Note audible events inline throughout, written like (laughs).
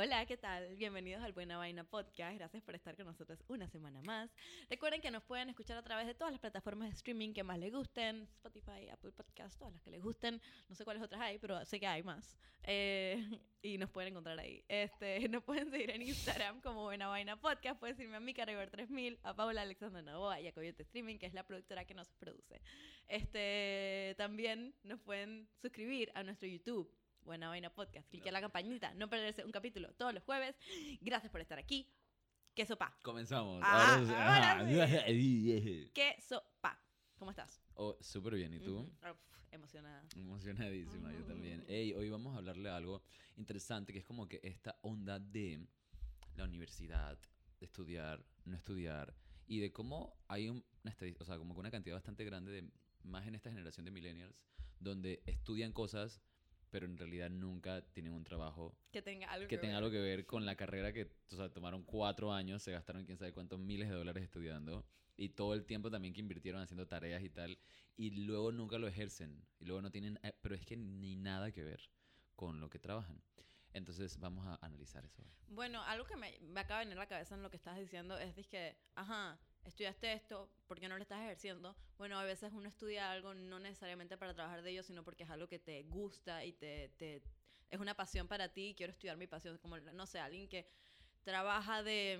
Hola, ¿qué tal? Bienvenidos al Buena Vaina Podcast. Gracias por estar con nosotros una semana más. Recuerden que nos pueden escuchar a través de todas las plataformas de streaming que más les gusten: Spotify, Apple Podcast, todas las que les gusten. No sé cuáles otras hay, pero sé que hay más. Eh, y nos pueden encontrar ahí. Este, (laughs) nos pueden seguir en Instagram como Buena Vaina Podcast. Pueden seguirme a River 3000, a Paula Alexandra Novoa y a Coyote Streaming, que es la productora que nos produce. Este, también nos pueden suscribir a nuestro YouTube Buena Vaina Podcast. Clique la campanita, no perderse un capítulo todos los jueves. Gracias por estar aquí. ¿Qué sopa? Comenzamos. Ah, Ahora sí. ahora sí. (laughs) ¿Qué sopa? ¿Cómo estás? Oh, súper bien. ¿Y tú? Ah, uf, emocionada. Emocionadísima, yo también. Ey, hoy vamos a hablarle de algo interesante que es como que esta onda de la universidad, de estudiar, no estudiar, y de cómo hay un- una o sea, como que una cantidad bastante grande de, más en esta generación de millennials, donde estudian cosas, pero en realidad nunca tienen un trabajo Que tenga algo que que tenga ver. algo que ver con la carrera que o sea, tomaron cuatro años, se gastaron quién sabe cuántos miles de dólares estudiando y todo el tiempo también que invirtieron haciendo tareas y tal y luego nunca lo ejercen y luego no tienen, eh, pero es que ni nada que ver con lo que trabajan. Entonces vamos a analizar eso. Bueno, algo que me, me acaba de venir a la cabeza en lo que estás diciendo es que, ajá, estudiaste esto, ¿por qué no lo estás ejerciendo? Bueno, a veces uno estudia algo no necesariamente para trabajar de ello, sino porque es algo que te gusta y te, te es una pasión para ti y quiero estudiar mi pasión. Como, no sé, alguien que trabaja de,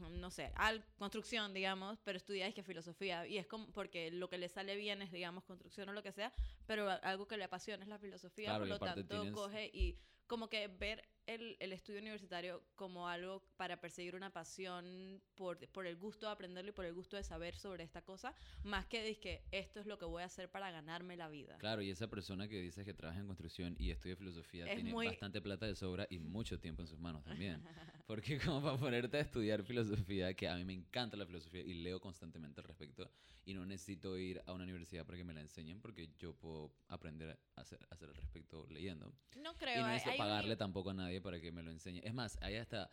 mm, no sé, al, construcción, digamos, pero estudia es que filosofía. Y es como porque lo que le sale bien es, digamos, construcción o lo que sea, pero algo que le apasiona es la filosofía, Claro, por lo tanto tienes- coge y como que ver el, el estudio universitario como algo para perseguir una pasión por, por el gusto de aprenderlo y por el gusto de saber sobre esta cosa, más que que esto es lo que voy a hacer para ganarme la vida. Claro, y esa persona que dice que trabaja en construcción y estudia filosofía Es tiene muy- bastante plata de sobra y mucho tiempo en sus manos también. (laughs) Porque (laughs) como para ponerte a estudiar filosofía, que a mí me encanta la filosofía y leo constantemente al respecto, y no necesito ir a una universidad para que me la enseñen, porque yo puedo aprender a hacer, a hacer al respecto leyendo. No creo. y no necesito hay pagarle tampoco a nadie para que me lo enseñe. Es más, hay hasta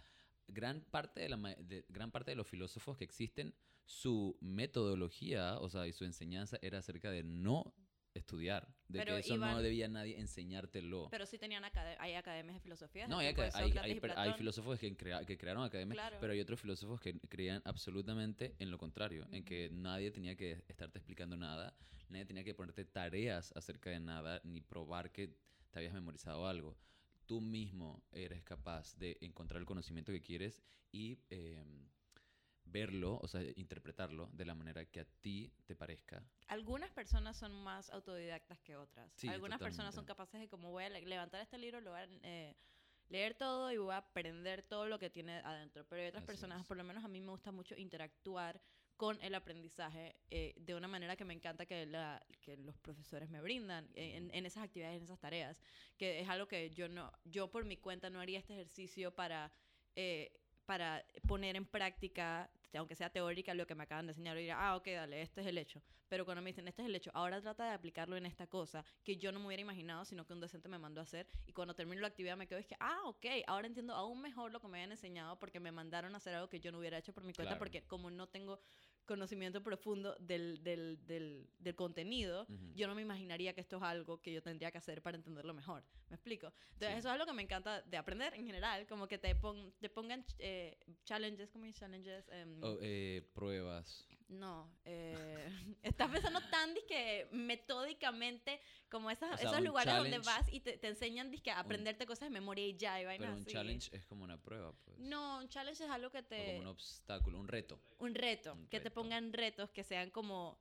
gran parte de, la, de- gran parte de los filósofos que existen, su metodología, o sea, y su enseñanza era acerca de no estudiar, de Pero que eso iban- no debía nadie enseñártelo. Pero sí tenían acad- hay academias de filosofía. no, hay, el tiempo de aca- hay, hay- hay filósofos que, crea- que crearon academias, Claro. pero hay otros filósofos que creían absolutamente en lo contrario, en que nadie tenía que estarte explicando nada, nadie tenía que ponerte tareas acerca de nada, ni probar que te habías memorizado algo. Tú mismo eres capaz de encontrar el conocimiento que quieres y eh, verlo, o sea, interpretarlo de la manera que a ti te parezca. Algunas personas son más autodidactas que otras. Sí, Algunas personas son capaces de como voy a le- levantar este libro, lo voy a eh, leer todo y voy a aprender todo lo que tiene adentro. Pero hay otras Así personas, es. por lo menos a mí me gusta mucho interactuar con el aprendizaje eh, de una manera que me encanta que, la- que los profesores me brindan eh, en, en esas actividades, en esas tareas, que es algo que yo no, yo por mi cuenta no haría este ejercicio para eh, para poner en práctica, aunque sea teórica, lo que me acaban de enseñar. Y dirá, ah, ok, dale, este es el hecho. Pero cuando me dicen, este es el hecho, ahora trata de aplicarlo en esta cosa que yo no me hubiera imaginado, sino que un docente me mandó a hacer. Y cuando termino la actividad me quedo, es que, ah, ok, ahora entiendo aún mejor lo que me habían enseñado porque me mandaron a hacer algo que yo no hubiera hecho por mi cuenta, Claro. porque como no tengo conocimiento profundo del, del, del, del contenido, Ujú. yo no me imaginaría que esto es algo que yo tendría que hacer para entenderlo mejor. ¿Me explico? Entonces, Sí. eso es algo que me encanta de aprender en general, como que te, pon- te pongan eh, challenges, ¿cómo es challenges? Em, O, eh, pruebas. No, eh, (laughs) estás pensando tan que metódicamente como esas, O sea, esos lugares donde vas y te, te enseñan dizque, a aprenderte cosas de memoria y ya y vainas Pero un así. challenge es como una prueba, pues. No, un challenge es algo que O te... como un obstáculo, un reto. Un reto, Un que te pongan retos que sean como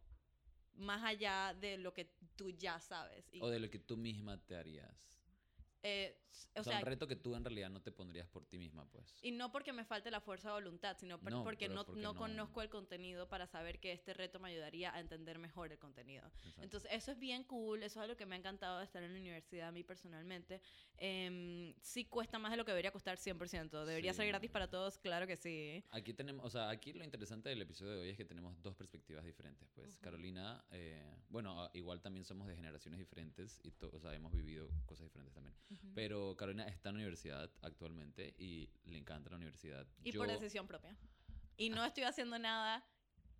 más allá de lo que tú ya sabes. Y, O de lo que tú misma te harías. Eh, O, o sea, sea, un reto que tú en realidad no te pondrías por ti misma, pues. y no porque me falte la fuerza de voluntad, sino por- No, porque, no, porque no no- conozco el contenido para saber que este reto me ayudaría a entender mejor el contenido. Exacto. Entonces, eso es bien cool, eso es algo que me ha encantado de estar en la universidad a mí personalmente. Em, sí cuesta más de lo que debería costar 100%. ¿Debería Sí. ser gratis para todos? Claro que sí. Aquí tenemos, o sea, aquí lo interesante del episodio de hoy es que tenemos dos perspectivas diferentes, pues. Carolina, eh, bueno, ah, igual también somos de generaciones diferentes y, o sea, hemos vivido cosas diferentes también. Pero Carolina está en la universidad actualmente y le encanta la universidad. Y Yo- por decisión propia. Y no estoy haciendo nada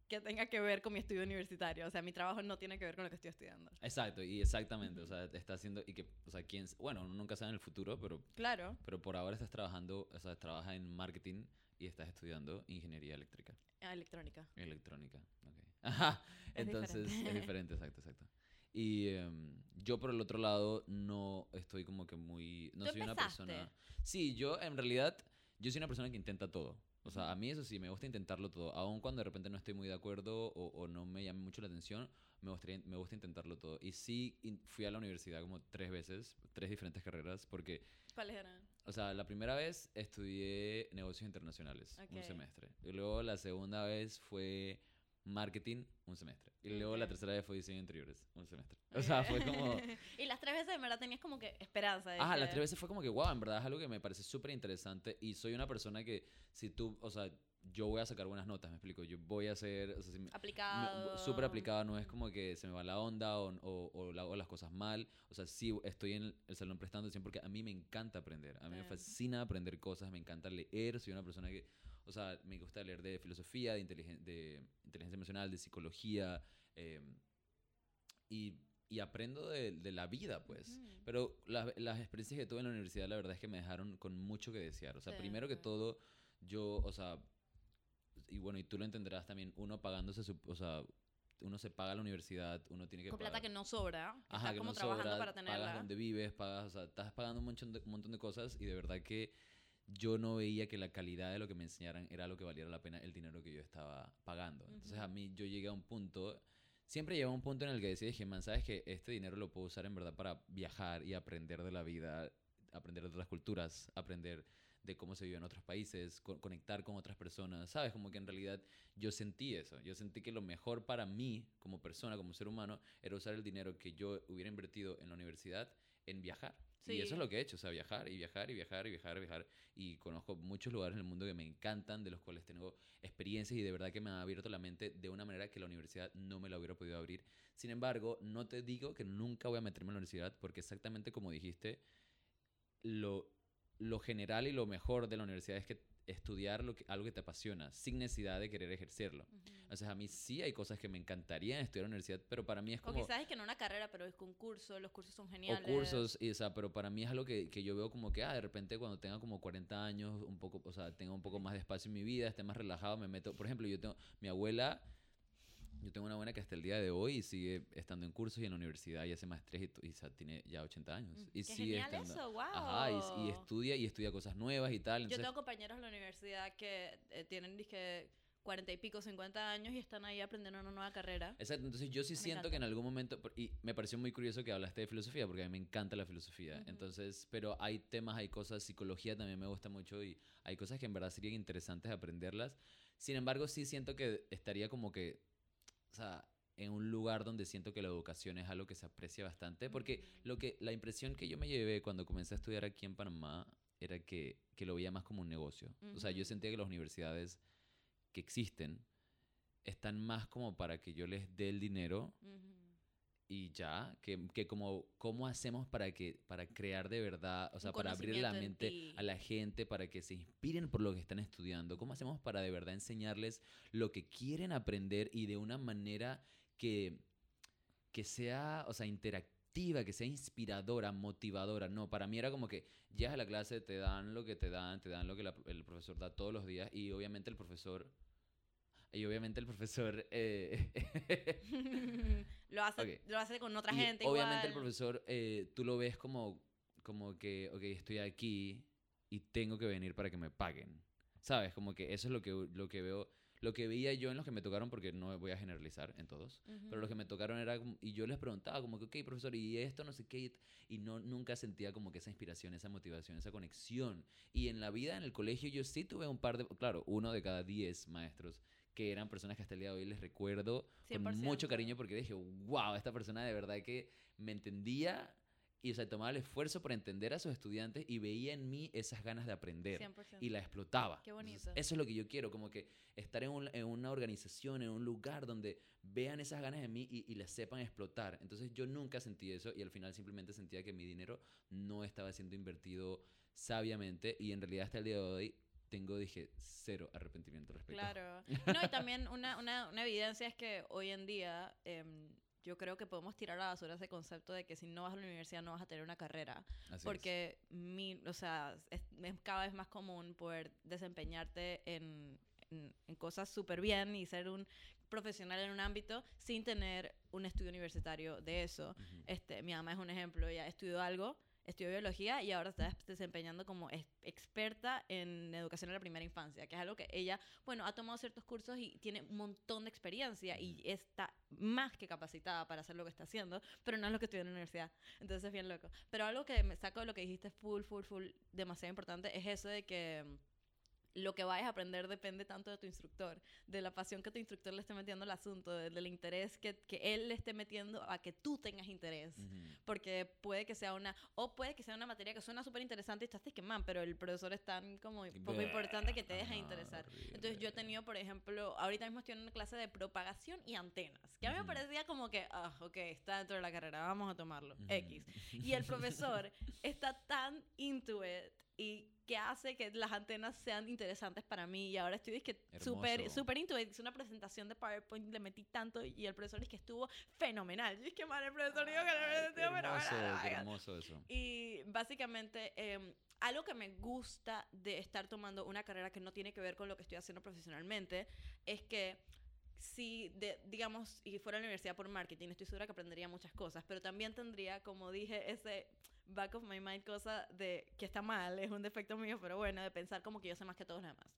que tenga que ver con mi estudio universitario. O sea, mi trabajo no tiene que ver con lo que estoy estudiando. Exacto, y exactamente, o sea, está haciendo, y que, o sea, quién, bueno, uno nunca sabe en el futuro, pero, Claro. pero por ahora estás trabajando, o sea, trabajas en marketing y estás estudiando ingeniería eléctrica, Ah, Electrónica. electrónica, ok. (laughs) Ajá, Es entonces diferente. es diferente, exacto, exacto. Y em, yo por el otro lado no estoy como que muy, no ¿Tú soy una persona... Sí, yo en realidad, yo soy una persona que intenta todo. O sea, a mí eso sí, me gusta intentarlo todo. Aun cuando de repente no estoy muy de acuerdo o, o no me llame mucho la atención, me, gustaría, me gusta intentarlo todo. Y sí, in- fui a la universidad como tres veces, tres diferentes carreras, porque, ¿Cuáles eran? o sea, la primera vez estudié negocios internacionales, un semestre. Y luego la segunda vez fue marketing, un semestre. Y luego la tercera vez fue diseño interiores, un semestre. (laughs) O sea, fue como... y las tres veces en verdad tenías como que esperanza. De que- las tres veces fue como que, wow, en verdad es algo que me parece súper interesante y soy una persona que si tú, o sea, yo voy a sacar buenas notas, me explico, yo voy a hacer, o sea, si me- Aplicado. me- súper aplicada, no es como que se me va la onda o, o, o la- hago las cosas mal, o sea, sí estoy en el salón prestando atención porque a mí me encanta aprender, a mí me Claro. fascina aprender cosas, me encanta leer, soy una persona que, o sea, me gusta leer de filosofía, de, inteligen- de inteligencia emocional, de psicología, eh, y, y aprendo de, de la vida, pues. Pero las, las experiencias que tuve en la universidad, la verdad es que me dejaron con mucho que desear. O sea, Sí, primero que todo, yo, o sea, y bueno, y tú lo entenderás también, uno pagándose su, o sea, uno se paga la universidad, uno tiene que Con plata pagar. que no sobra. Ajá, estás que como no trabajando sobra, para pagas tenerla. donde vives, pagas, o sea, estás pagando un montón, de, un montón de cosas y de verdad que yo no veía que la calidad de lo que me enseñaran era lo que valiera la pena el dinero que yo estaba pagando. Entonces a mí yo llegué a un punto, siempre llegué a un punto en el que decía, dije, man, sabes que este dinero lo puedo usar en verdad para viajar y aprender de la vida, aprender de otras culturas, aprender de cómo se vive en otros países, co- conectar con otras personas, ¿sabes? Como que en realidad yo sentí eso, yo sentí que lo mejor para mí como persona, como ser humano, era usar el dinero que yo hubiera invertido en la universidad en viajar. Y eso Sí. es lo que he hecho, o sea, viajar y viajar y viajar y viajar y viajar. Y conozco muchos lugares en el mundo que me encantan, de los cuales tengo experiencias y de verdad que me han abierto la mente de una manera que la universidad no me la hubiera podido abrir. Sin embargo, no te digo que nunca voy a meterme en la universidad porque exactamente como dijiste, lo, lo general y lo mejor de la universidad es que estudiar lo que, algo que te apasiona sin necesidad de querer ejercerlo. O sea, a mí sí hay cosas que me encantaría estudiar en la universidad, pero para mí es O como... quizás es que no una carrera, pero es un curso, los cursos son O geniales. cursos, y, o sea, pero para mí es algo que, que yo veo como que, ah, de repente cuando tenga como 40 años, un poco, o sea, tenga un poco más de espacio en mi vida, esté más relajado, me meto, por ejemplo, yo tengo, mi abuela, yo tengo una abuela que hasta el día de hoy sigue estando en cursos y en la universidad y hace maestría y, y, tiene ya 80 años. Mm, Y qué sigue genial estando. eso, wow. Ajá, y, y estudia y estudia cosas nuevas y tal. Yo Entonces, tengo compañeros en la universidad que eh, tienen, dizque, 40 y pico, 50 años y están ahí aprendiendo una nueva carrera. Exacto, entonces yo sí Me siento que en encanta. algún momento, y me pareció muy curioso que hablaste de filosofía, porque a mí me encanta la filosofía, Ujú. entonces, pero hay temas, hay cosas, psicología también me gusta mucho y hay cosas que en verdad serían interesantes aprenderlas, sin embargo sí siento que estaría como que, o sea, en un lugar donde siento que la educación es algo que se aprecia bastante, porque lo que, la impresión que yo me llevé cuando comencé a estudiar aquí en Panamá era que, que lo veía más como un negocio, o sea, yo sentía que las universidades que existen, están más como para que yo les dé el dinero. Y ya, que, que como cómo hacemos para que para crear de verdad, o sea, para abrir la mente a la gente, para que se inspiren por lo que están estudiando, cómo hacemos para de verdad enseñarles lo que quieren aprender y de una manera que que sea, o sea, interactiva, que sea inspiradora, motivadora. No, para mí era como que llegas a la clase, te dan lo que te dan, te dan lo que la- el profesor da todos los días y obviamente el profesor y obviamente el profesor eh, (laughs) lo, hace, Ok. lo hace con otra Y gente. Obviamente el igual. profesor, eh, tú lo ves como, como que, ok, estoy aquí y tengo que venir para que me paguen. ¿Sabes? Como que eso es lo que, lo que veo, lo que veía yo en los que me tocaron, porque no voy a generalizar en todos, pero los que me tocaron era, y yo les preguntaba como que, ok, profesor, y esto no sé qué, y no, nunca sentía como que esa inspiración, esa motivación, esa conexión. Y en la vida, en el colegio, yo sí tuve un par de, claro, uno de cada diez maestros que eran personas que hasta el día de hoy les recuerdo con 100%. mucho cariño porque dije, wow, esta persona de verdad que me entendía y o sea, tomaba el esfuerzo por entender a sus estudiantes y veía en mí esas ganas de aprender 100%. y la explotaba. Qué Entonces, bonito. eso es lo que yo quiero, como que estar en, un- en una organización, en un lugar donde vean esas ganas de mí y, y las sepan explotar. Entonces yo nunca sentí eso y al final simplemente sentía que mi dinero no estaba siendo invertido sabiamente y en realidad hasta el día de hoy tengo, dije, cero arrepentimiento respecto. Claro. (laughs) No, y también una, una, una evidencia es que hoy en día em, yo creo que podemos tirar a la basura ese concepto de que si no vas a la universidad no vas a tener una carrera. Así es. porque mi, o sea, es, es cada vez más común poder desempeñarte en, en, en cosas súper bien y ser un profesional en un ámbito sin tener un estudio universitario de eso. Ujú. Este, mi mamá es un ejemplo, ella estudió algo, estudió biología y ahora está desempeñando como ex- experta en educación en la primera infancia, que es algo que ella, bueno, ha tomado ciertos cursos y tiene un montón de experiencia y está más que capacitada para hacer lo que está haciendo, pero no es lo que estudió en la universidad. Entonces es bien loco. Pero algo que me saco de lo que dijiste full, full, full, demasiado importante, es eso de que lo que vayas a aprender depende tanto de tu instructor, de la pasión que tu instructor le esté metiendo al asunto, de- del interés que, que él le esté metiendo a que tú tengas interés. Porque puede que sea una, o puede que sea una materia que suena súper interesante y estás que man, pero el profesor es tan como poco importante que te deja Ajá, interesar. horrible. Entonces yo he tenido, por ejemplo, ahorita mismo estoy en una clase de propagación y antenas, que a mí me Ujú. parecía como que, ah, ok, está dentro de la carrera, vamos a tomarlo. X. Y el profesor (laughs) está tan into it y que hace que las antenas sean interesantes para mí y ahora estoy es que súper súper. Hice una presentación de PowerPoint, le metí tanto y el profesor es que estuvo fenomenal. Yo es que mal el profesor dijo que la presentación fenomenal. qué hermoso eso. y básicamente, em, algo que me gusta de estar tomando una carrera que no tiene que ver con lo que estoy haciendo profesionalmente es que si, de, digamos, y fuera a la universidad por marketing, estoy segura que aprendería muchas cosas, pero también tendría, como dije, ese back of my mind cosa de que está mal, es un defecto mío, pero bueno, de pensar como que yo sé más que todos los demás.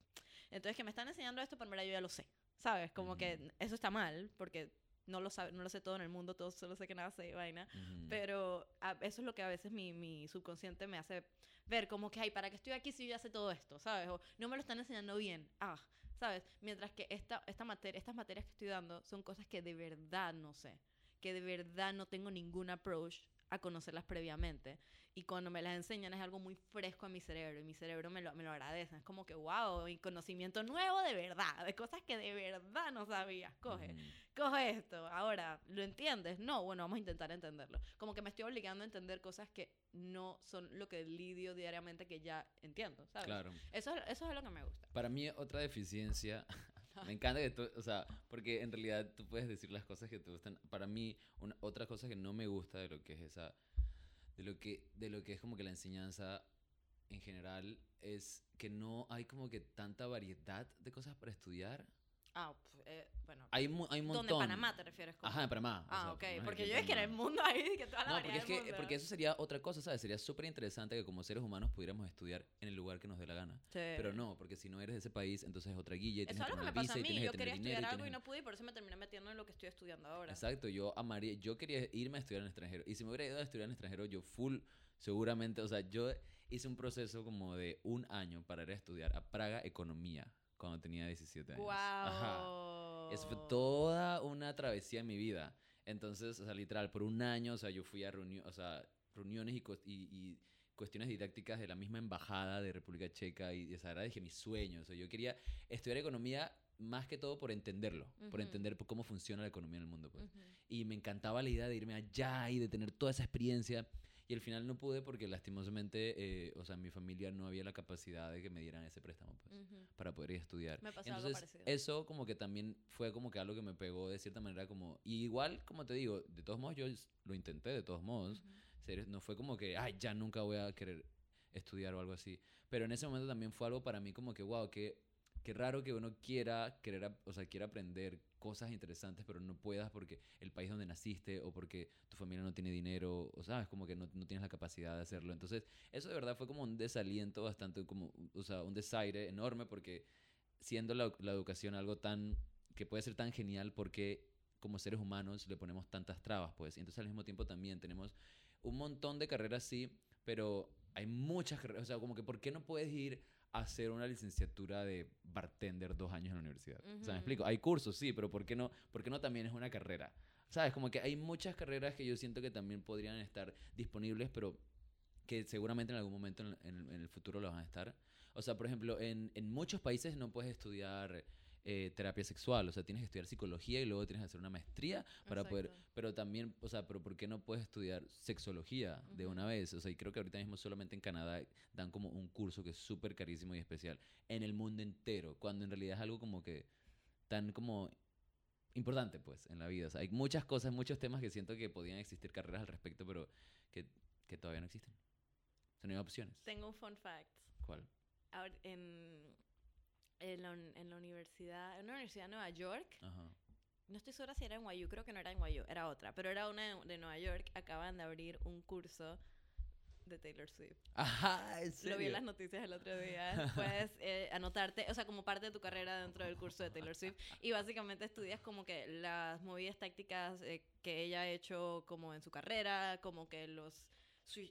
Entonces, que me están enseñando esto, pero en verdad yo ya lo sé, ¿sabes? Como que eso está mal, porque no lo, sabe, no lo sé todo en el mundo, todo solo sé que nada sé, vaina. Pero a- eso es lo que a veces mi, mi subconsciente me hace ver, como que, ay, ¿para qué estoy aquí si yo ya sé todo esto? ¿Sabes? O no me lo están enseñando bien. Ah, ¿sabes? Mientras que esta, esta materia, estas materias que estoy dando son cosas que de verdad no sé, que de verdad no tengo ningún approach a conocerlas previamente. Y cuando me las enseñan es algo muy fresco en mi cerebro y mi cerebro me lo, me lo agradece. Es como que, wow, y conocimiento nuevo de verdad, de cosas que de verdad no sabías. Coge Ujú. coge esto, ahora, ¿lo entiendes? No, bueno, vamos a intentar entenderlo. Como que me estoy obligando a entender cosas que no son lo que lidio diariamente que ya entiendo, ¿sabes? Claro. Eso, es- eso es lo que me gusta. Para mí, otra deficiencia. Me encanta que tú, o sea, porque en realidad tú puedes decir las cosas que te gustan. Para mí, una, otra cosa que no me gusta de lo que es esa. De lo que, de lo que es como que la enseñanza en general es que no hay como que tanta variedad de cosas para estudiar. Ah, eh, bueno. Hay, mu- hay un ¿Dónde montón. Panamá te refieres? como? Ajá, en Panamá. o Ah, sea, ok. Porque yo es que en el mundo hay que toda la No, porque es que mundo. porque eso sería otra cosa, ¿sabes? Sería súper interesante que como seres humanos pudiéramos estudiar en el lugar que nos dé la gana. Sí. Pero no, porque si no eres de ese país, entonces es otra guilla y Eso tienes es que lo que me pasa a mí. tienes Yo que quería estudiar algo y no pude y por eso me terminé metiendo en lo que estoy estudiando ahora. Exacto, yo amaría, yo quería irme a estudiar en el extranjero. Y si me hubiera ido a estudiar en el extranjero, yo full, seguramente, o sea, yo hice un proceso como de un año para ir a estudiar a Praga Economía cuando tenía 17 años. Wow. Ajá. Eso fue toda una travesía en mi vida. Entonces, o sea, literal, por un año, o sea, yo fui a reuniones, o sea, reuniones y, y, y cuestiones didácticas de la misma embajada de República Checa y, esa era, dije, mi sueño. O sea, yo quería estudiar economía más que todo por entenderlo, por Ujú. entender p- cómo funciona la economía en el mundo, pues. Ujú. Y me encantaba la idea de irme allá y de tener toda esa experiencia. Y al final no pude porque lastimosamente, eh, o sea, en mi familia no había la capacidad de que me dieran ese préstamo, pues para poder ir a estudiar. Me pasó algo Entonces, parecido. eso como que también fue como que algo que me pegó de cierta manera como... Y igual, como te digo, de todos modos yo lo intenté, de todos modos. No fue como que, ay, ya nunca voy a querer estudiar o algo así. Pero en ese momento también fue algo para mí como que, wow, qué, qué raro que uno quiera, querer, o sea, quiera aprender cosas interesantes, pero no puedas porque el país donde naciste o porque tu familia no tiene dinero, o sabes, como que no, no tienes la capacidad de hacerlo. Entonces, eso de verdad fue como un desaliento bastante, como, o sea, un desaire enorme porque siendo la, la educación algo tan, que puede ser tan genial, porque como seres humanos le ponemos tantas trabas, pues. Y entonces al mismo tiempo también tenemos un montón de carreras, sí, pero hay muchas carreras, o sea, como que ¿por qué no puedes ir hacer una licenciatura de bartender dos años en la universidad? O sea, Ujú. me explico, hay cursos, sí, pero ¿por qué no, por qué no también es una carrera? ¿Sabes? Como que hay muchas carreras que yo siento que también podrían estar disponibles, pero que seguramente en algún momento en, en- en el futuro lo van a estar. O sea, por ejemplo, en, en muchos países no puedes estudiar eh, terapia sexual, o sea, tienes que estudiar psicología y luego tienes que hacer una maestría para poder, pero también, o sea, pero ¿por qué no puedes estudiar sexología de una vez? O sea, y creo que ahorita mismo solamente en Canadá dan como un curso que es súper carísimo y especial en el mundo entero, cuando en realidad es algo como que tan como importante, pues, en la vida. O sea, hay muchas cosas, muchos temas que siento que podían existir carreras al respecto, pero que, que todavía no existen. O sea, no hay opciones. Tengo un fun fact. ¿Cuál? Ahora, en, en, la, en la universidad, en una universidad de Nueva York, Ajá. no estoy segura si era en NYU, creo que no era en NYU, era otra, pero era una de, de Nueva York, acaban de abrir un curso de Taylor Swift. Ajá, ¿en Lo vi serio? en las noticias el otro día. Puedes (laughs) eh, anotarte, o sea, como parte de tu carrera dentro del curso de Taylor Swift. Y básicamente estudias como que las movidas tácticas eh, que ella ha hecho como en su carrera, como que los...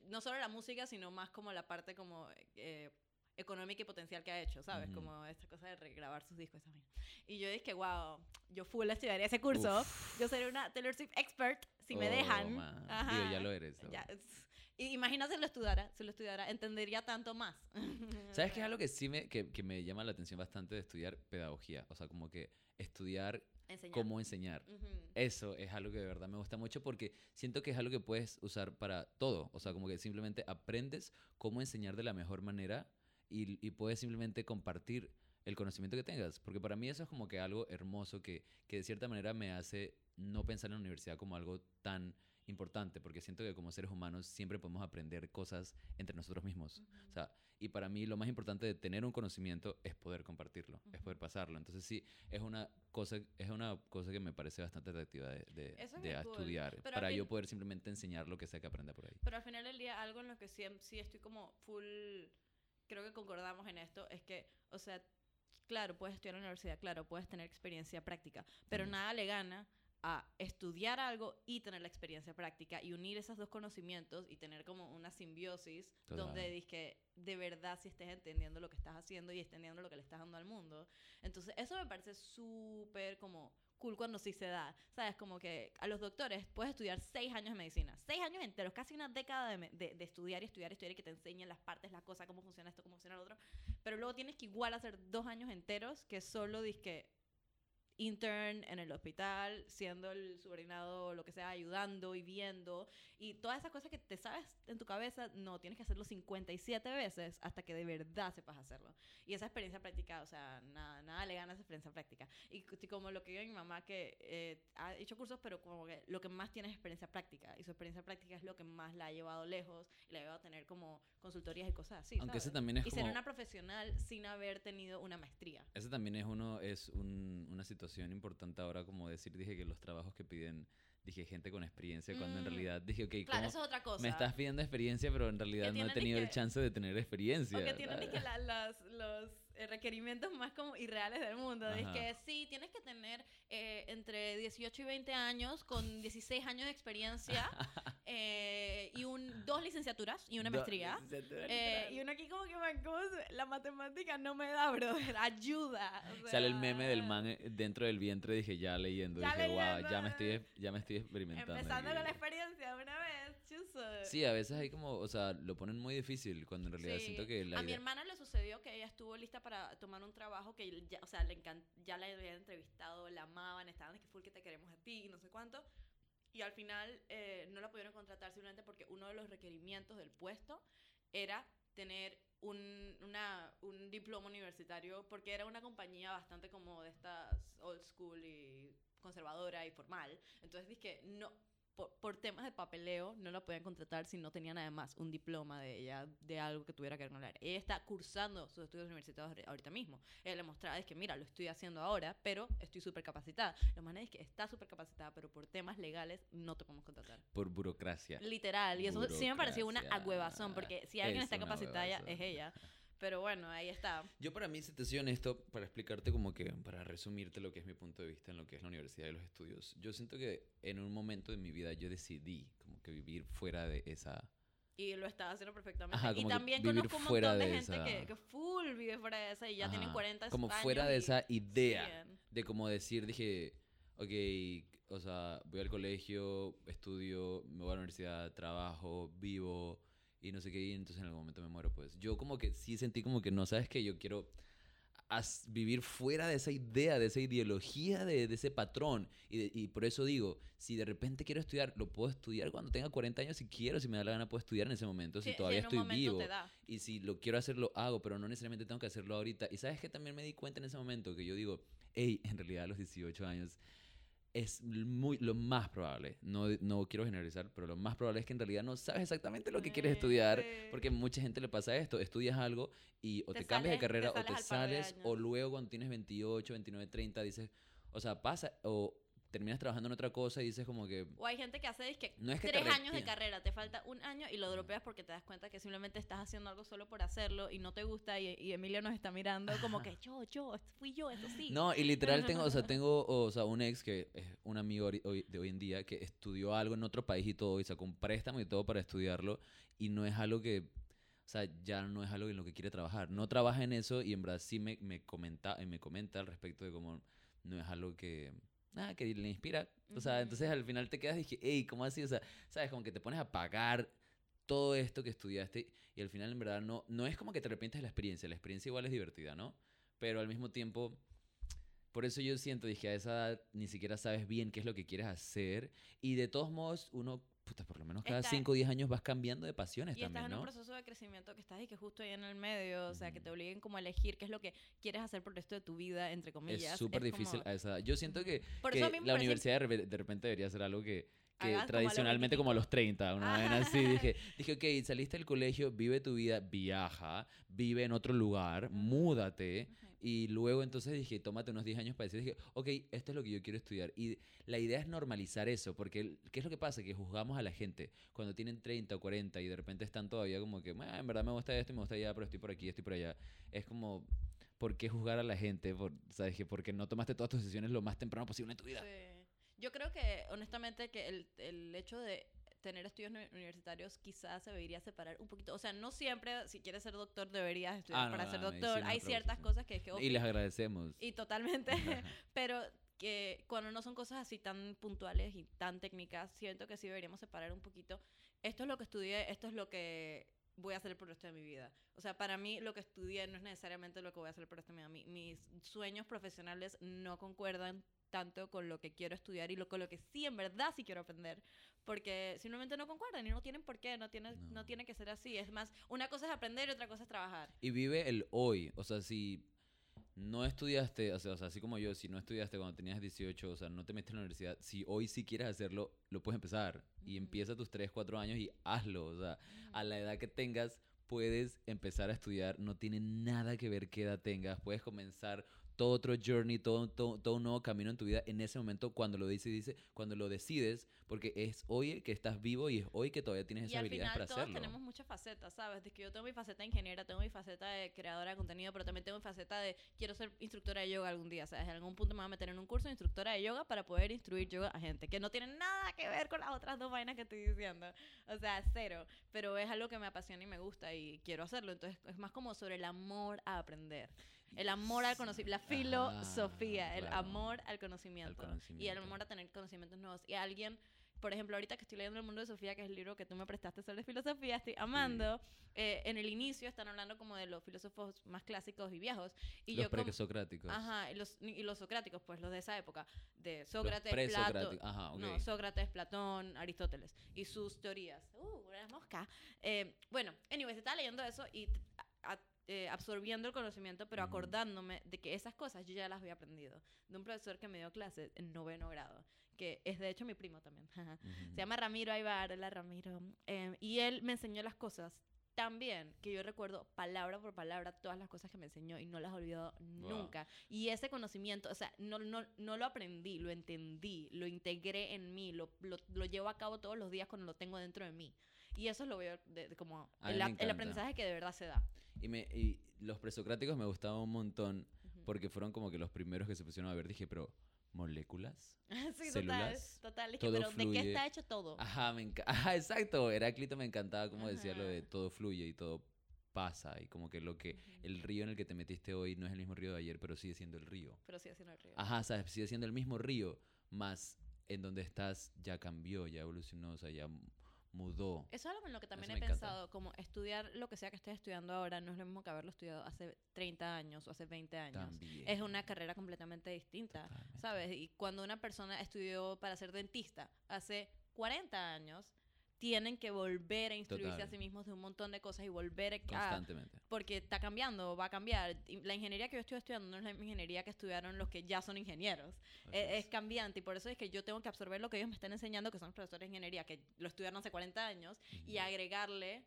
no solo la música, sino más como la parte como... eh, económica y potencial que ha hecho, ¿sabes? Ujú. Como esta cosa de regrabar sus discos también. Y yo dije, wow, yo full estudiaría ese curso. Yo sería una Taylor Swift expert si me Oh, dejan. man. Ajá. Digo, ya lo eres. Ya, y imagina si lo estudiara, si lo estudiara, entendería tanto más. (laughs) ¿Sabes qué es algo que sí me, que, que me llama la atención bastante de estudiar pedagogía? O sea, como que estudiar Enseñar. cómo enseñar. Ujú. Eso es algo que de verdad me gusta mucho porque siento que es algo que puedes usar para todo. O sea, como que simplemente aprendes cómo enseñar de la mejor manera y, y puedes simplemente compartir el conocimiento que tengas. Porque para mí eso es como que algo hermoso que, que de cierta manera me hace no pensar en la universidad como algo tan importante, porque siento que como seres humanos siempre podemos aprender cosas entre nosotros mismos. O sea, y para mí lo más importante de tener un conocimiento es poder compartirlo, es poder pasarlo. Entonces sí, es una cosa, es una cosa que me parece bastante atractiva de, de, es de cool. estudiar, al para yo poder simplemente enseñar lo que sea que aprenda por ahí. Pero al final del día, algo en lo que sí, sí estoy como full, creo que concordamos en esto, es que, o sea, claro, puedes estudiar en la universidad, claro, puedes tener experiencia práctica, pero nada le gana a estudiar algo y tener la experiencia práctica y unir esos dos conocimientos y tener como una simbiosis Total. donde dices que de verdad si estés entendiendo lo que estás haciendo y entendiendo lo que le estás dando al mundo. Entonces, eso me parece súper como cool cuando sí se da. ¿Sabes? Como que a los doctores puedes estudiar seis años de medicina. Seis años enteros, casi una década de- de estudiar y estudiar y estudiar y que te enseñen las partes, las cosas, cómo funciona esto, cómo funciona lo otro. Pero luego tienes que igual hacer dos años enteros que solo disque intern en el hospital, siendo el subordinado o lo que sea, ayudando y viendo. Y todas esas cosas que te sabes en tu cabeza, no, tienes que hacerlo 57 veces hasta que de verdad sepas hacerlo. Y esa experiencia práctica, o sea, nada, nada le gana esa experiencia práctica. Y c- como lo que digo mi mamá, que eh, ha hecho cursos, pero como que lo que más tiene es experiencia práctica. Y su experiencia práctica es lo que más la ha llevado lejos y la ha llevado a tener como consultorías y cosas así. Aunque ese ¿sabes? también es y como... ser una profesional sin haber tenido una maestría. Ese también es uno, es un- una situación importante ahora, como decir, dije que los trabajos que piden, dije gente con experiencia, cuando en Mm. realidad dije, ok, Claro, ¿cómo eso es otra cosa. me estás pidiendo experiencia, pero en realidad no he tenido el chance de tener experiencia? O que tienen la- las- los eh, requerimientos más como irreales del mundo. Es que sí, tienes que tener eh, entre 18 y 20 años con 16 años de experiencia (laughs) eh, y un, dos licenciaturas y una maestría. Eh, y uno aquí como que, man, ¿cómo se- la matemática no me da, brother, (laughs) ayuda. o Sale el meme del sea, man eh, dentro del vientre, dije, ya leyendo, Ya dije, wow, ya leyendo. me estoy, ya me estoy experimentando. Empezando aquí". con la experiencia de una vez, chuzo. Sí, a veces hay como, o sea, lo ponen muy difícil cuando en realidad Sí. siento que la a mi idea... hermana le sucedió que ella estuvo lista para tomar un trabajo que ya, o sea, le ya la habían entrevistado, la amaban, estaban de que full que te queremos a ti y no sé cuánto. Y al final eh, no la pudieron contratar simplemente porque uno de los requerimientos del puesto era tener un, un diploma universitario porque era una compañía bastante como de estas old school y conservadora y formal. Entonces dije, no, por, por temas de papeleo no la podían contratar si no tenían además un diploma de ella, de algo que tuviera que ver con. Ella está cursando sus estudios universitarios ahori- ahorita mismo. Ella le mostraba, es que mira, lo estoy haciendo ahora, pero estoy súper capacitada. Lo más es que está súper capacitada, pero por temas legales no te podemos contratar. Por burocracia. Literal, y eso sí me pareció una agüevazón, porque si alguien Es está huevazón. es ella. (laughs) Pero bueno, ahí está. Yo para mí, si te soy honesto, para explicarte como que, para resumirte lo que es mi punto de vista en lo que es la universidad y los estudios, yo siento que en un momento de mi vida yo decidí como que vivir fuera de esa... Y lo estaba haciendo perfectamente. Ajá, y como que también conozco un montón de, de gente esa- que, que full vive fuera de esa y ya tienen Ajá, 40 Como años. fuera de esa idea. siguen. De como decir, dije, ok, o sea, voy al colegio, estudio, me voy a la universidad, trabajo, vivo y no sé qué, y entonces en algún momento me muero, pues. Yo como que sí sentí como que no, ¿sabes qué? Yo quiero... vivir fuera de esa idea, de esa ideología, de, de ese patrón. Y, de- y por eso digo, si de repente quiero estudiar, lo puedo estudiar cuando tenga 40 años si quiero, si me da la gana puedo estudiar en ese momento, si Sí, todavía un estoy vivo. Y si lo quiero hacer, lo hago, pero no necesariamente tengo que hacerlo ahorita. Y sabes que también me di cuenta en ese momento que yo digo, hey, en realidad a los 18 años es muy, lo más probable, no, no quiero generalizar, pero lo más probable es que en realidad no sabes exactamente lo que quieres estudiar, porque mucha gente le pasa esto, estudias algo y o Te te, cambias de te carrera o te sales, o luego cuando tienes 28, 29, 30 dices, o sea, pasa, o terminas trabajando en otra cosa y dices como que... O hay gente que hace disque No es que tres años de carrera, te falta un año y lo dropeas porque te das cuenta que simplemente estás haciendo algo solo por hacerlo y no te gusta y, y Emilio nos está mirando como que yo, yo, fui yo, eso sí. No, y literal (laughs) tengo, o sea, tengo, o sea, un ex que es un amigo hoy- de hoy en día que estudió algo en otro país y todo, y sacó un préstamo y todo para estudiarlo, y no es algo que, o sea, ya no es algo en lo que quiere trabajar. No trabaja en eso y en verdad sí me, me, comenta, eh, me comenta al respecto de cómo no es algo que, nada, que le inspira. O sea, entonces al final te quedas y dije, hey, ¿cómo así? O sea, sabes, como que te pones a pagar todo esto que estudiaste y al final en verdad no, no es como que te arrepientes de la experiencia, la experiencia igual es divertida, ¿no? Pero al mismo tiempo, por eso yo siento, dije, a esa edad ni siquiera sabes bien qué es lo que quieres hacer y de todos modos uno, puta, por lo menos cada Está- 5 o 10 años vas cambiando de pasiones Y estás también, en un ¿no? proceso de crecimiento que estás y que justo ahí en el medio, o sea, que te obliguen como a elegir qué es lo que quieres hacer por el resto de tu vida, entre comillas. Es súper difícil como- a esa edad. Yo siento que, Por que eso a mí me la universidad de, repe- de repente debería ser algo que, tradicionalmente como a los 30, una vaina así. Ah. Dije, (laughs) dije, ok, saliste del colegio, vive tu vida, viaja, vive en otro lugar, múdate. Y luego entonces dije, tómate unos 10 años para decir, dije, ok, esto es lo que yo quiero estudiar. Y la idea es normalizar eso, porque ¿qué es lo que pasa? Que juzgamos a la gente cuando tienen 30 o 40 y de repente están todavía como que, "Ah, en verdad me gusta esto y me gusta allá, pero estoy por aquí, estoy por allá. Es como, ¿por qué juzgar a la gente? Por, ¿Sabes? Que porque no tomaste todas tus decisiones lo más temprano posible en tu vida. Yo creo que, honestamente, que el, el hecho de tener estudios uni- universitarios quizás se debería separar un poquito. O sea, no siempre, si quieres ser doctor, deberías estudiar Ah, para no, ser doctor. Hay ciertas cosas que es que... Y les agradecemos. Y totalmente, (laughs) (laughs) pero que cuando no son cosas así tan puntuales y tan técnicas, siento que sí deberíamos separar un poquito. Esto es lo que estudié, esto es lo que voy a hacer por el resto de mi vida. O sea, para mí lo que estudié no es necesariamente lo que voy a hacer por el resto de mi vida. Mi- mis sueños profesionales no concuerdan tanto con lo que quiero estudiar y lo, con lo que sí en verdad sí quiero aprender. Porque simplemente no concuerdan y no tienen por qué, no tiene, no. No. tiene que ser así. Es más, una cosa es aprender y otra cosa es trabajar. Y vive el hoy. O sea, si no estudiaste, o sea, o sea, así como yo, si no estudiaste cuando tenías 18, o sea, no te metiste en la universidad, si hoy sí quieres hacerlo, lo puedes empezar. Y empieza tus 3, 4 años y hazlo. O sea, a la edad que tengas, puedes empezar a estudiar. No tiene nada que ver qué edad tengas. Puedes comenzar todo otro journey, todo, todo, todo un nuevo camino en tu vida en ese momento cuando lo decides, cuando lo decides, porque es hoy que estás vivo y es hoy que todavía tienes habilidades final para todos hacerlo. tenemos muchas facetas, ¿sabes? De que yo tengo mi faceta de ingeniera, tengo mi faceta de creadora de contenido, pero también tengo mi faceta de quiero ser instructora de yoga algún día, ¿sabes? En algún punto me voy a meter en un curso de instructora de yoga para poder instruir yoga a gente, que no tiene nada que ver con las otras dos vainas que estoy diciendo. O sea, cero. Pero es algo que me apasiona y me gusta y quiero hacerlo. Entonces es más como sobre el amor a aprender. El amor al conocimiento, la filosofía, el claro. amor al conocimiento, y el conocimiento. amor a tener conocimientos nuevos. Y alguien, por ejemplo, ahorita que estoy leyendo El Mundo de Sofía, que es el libro que tú me prestaste sobre filosofía, estoy amando. eh, en el inicio están hablando como de los filósofos más clásicos y viejos. Y los presocráticos. Ajá, y los, y los socráticos, pues los de esa época, de Sócrates, Platón. Ajá, ok. no, Sócrates, Platón, Aristóteles y sus teorías. Uh, una mosca. Eh, bueno, anyways, estaba leyendo eso y a- eh, absorbiendo el conocimiento, pero acordándome de que esas cosas yo ya las había aprendido de un profesor que me dio clases en noveno grado, que es de hecho mi primo también. (laughs) Se llama Ramiro Aybar, hola Ramiro. Eh, y él me enseñó las cosas tan bien que yo recuerdo palabra por palabra todas las cosas que me enseñó y no las he olvidado Wow. nunca. Y ese conocimiento, o sea, no, no, no lo aprendí, lo entendí, lo integré en mí, lo, lo, lo llevo a cabo todos los días cuando lo tengo dentro de mí. Y eso lo veo de- de como el, aprendizaje que de verdad se da. Y, me, y los presocráticos me gustaban un montón porque fueron como que los primeros que se pusieron a ver. Dije, pero, ¿moléculas? (laughs) sí, total, células, total. Que, todo pero ¿de qué fluye. está hecho todo? Ajá, me Ajá, exacto. Heráclito me encantaba como decía lo de todo fluye y todo pasa. Y como que lo que el río en el que te metiste hoy no es el mismo río de ayer, pero sigue siendo el río. Pero sí haciendo el río. Ajá, sabes, sigue siendo el mismo río, más en donde estás ya cambió, ya evolucionó, o sea, ya mudó. Eso es algo en lo que también Eso he me encanta. pensado, como estudiar lo que sea que estés estudiando ahora no es lo mismo que haberlo estudiado hace 30 años o hace 20 años. También. Es una carrera completamente distinta, Totalmente. ¿sabes? Y cuando una persona estudió para ser dentista hace 40 años, tienen que volver a instruirse Total. a sí mismos de un montón de cosas y volver a... Constantemente. Porque está cambiando, va a cambiar. Y La ingeniería que yo estoy estudiando no es la ingeniería que estudiaron los que ya son ingenieros. Eh, es es. cambiante y por eso es que yo tengo que absorber lo que ellos me están enseñando, que son los profesores de ingeniería, que lo estudiaron hace 40 años, y Ujú. agregarle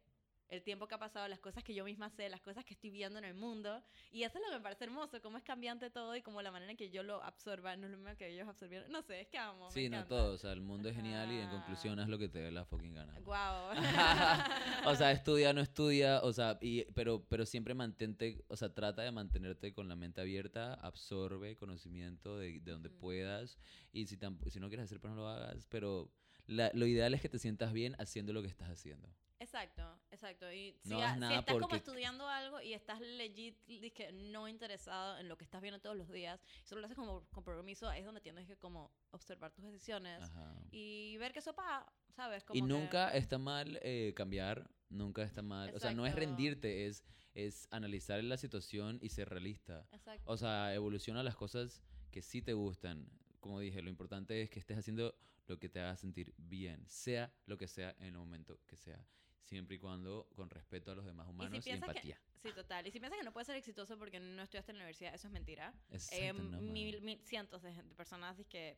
el tiempo que ha pasado, las cosas que yo misma sé, las cosas que estoy viendo en el mundo. Y eso es lo que me parece hermoso, cómo es cambiante todo y como la manera en que yo lo absorba no es lo mismo que ellos absorbieron. No sé, es que amo. me Sí, no encanta. todo. O sea, el mundo es genial y en conclusión haz lo que te dé la fucking gana. (laughs) Guau. (laughs) o sea, estudia, no estudia, o sea, y, pero, pero siempre mantente, o sea, trata de mantenerte con la mente abierta, absorbe conocimiento de, de donde Ujú. puedas, y si, si no quieres hacer, pues no lo hagas, pero la- lo ideal es que te sientas bien haciendo lo que estás haciendo. Exacto, exacto. Y si, No estás como estudiando algo y estás legit, dizque, no interesado en lo que estás viendo todos los días, y solo lo haces como compromiso, ahí es donde tienes que como observar tus decisiones Ajá. y ver qué sopa, ¿sabes? Y Como que- nunca está mal eh, cambiar, nunca está mal. O sea, no es rendirte, es, es analizar la situación y ser realista. Exacto. O sea, evoluciona las cosas que sí te gustan. Como dije, lo importante es que estés haciendo lo que te haga sentir bien, sea lo que sea en el momento que sea, siempre y cuando con respeto a los demás humanos y, empatía. Sí, total. Y si piensas que no puedes ser exitoso porque no estudiaste en la universidad, eso es mentira. Eh, no, mil, mil- cientos de, gente- personas que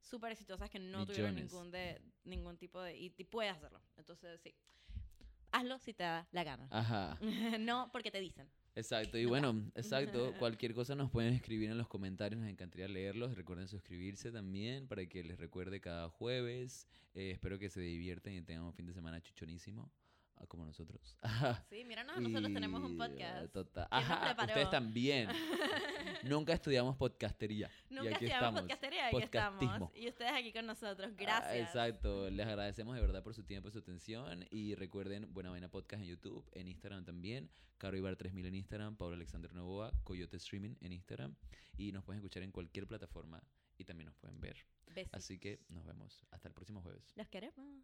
súper exitosas que no tuvieron ningún, de, ningún tipo de... Y, y puedes hacerlo. Entonces, sí. Hazlo si te da la gana. Ajá, (laughs) no porque te dicen. exacto. Y bueno, exacto. (laughs) Cualquier cosa nos pueden escribir en los comentarios, nos encantaría leerlos. Recuerden suscribirse también para que les recuerde cada jueves. Eh, espero que se diviertan y tengan un fin de semana chuchonísimo, como nosotros. (laughs) Sí, míranos, nosotros tenemos un Y, podcast. ah, Total. ¿Quién nos Ajá, ustedes también. (laughs) Nunca estudiamos podcastería. Nunca y aquí estudiamos estamos. podcastería, aquí estamos. Y ustedes aquí con nosotros. Ah, Gracias. exacto. Les agradecemos de verdad por su tiempo y su atención. Y recuerden, Buena Vaina Podcast en YouTube, en Instagram también. Caro Ibar 3000 en Instagram, Pablo Alexander Novoa, Coyote Streaming en Instagram. Y nos pueden escuchar en cualquier plataforma y también nos pueden ver. Así que nos vemos hasta el próximo jueves. Los queremos.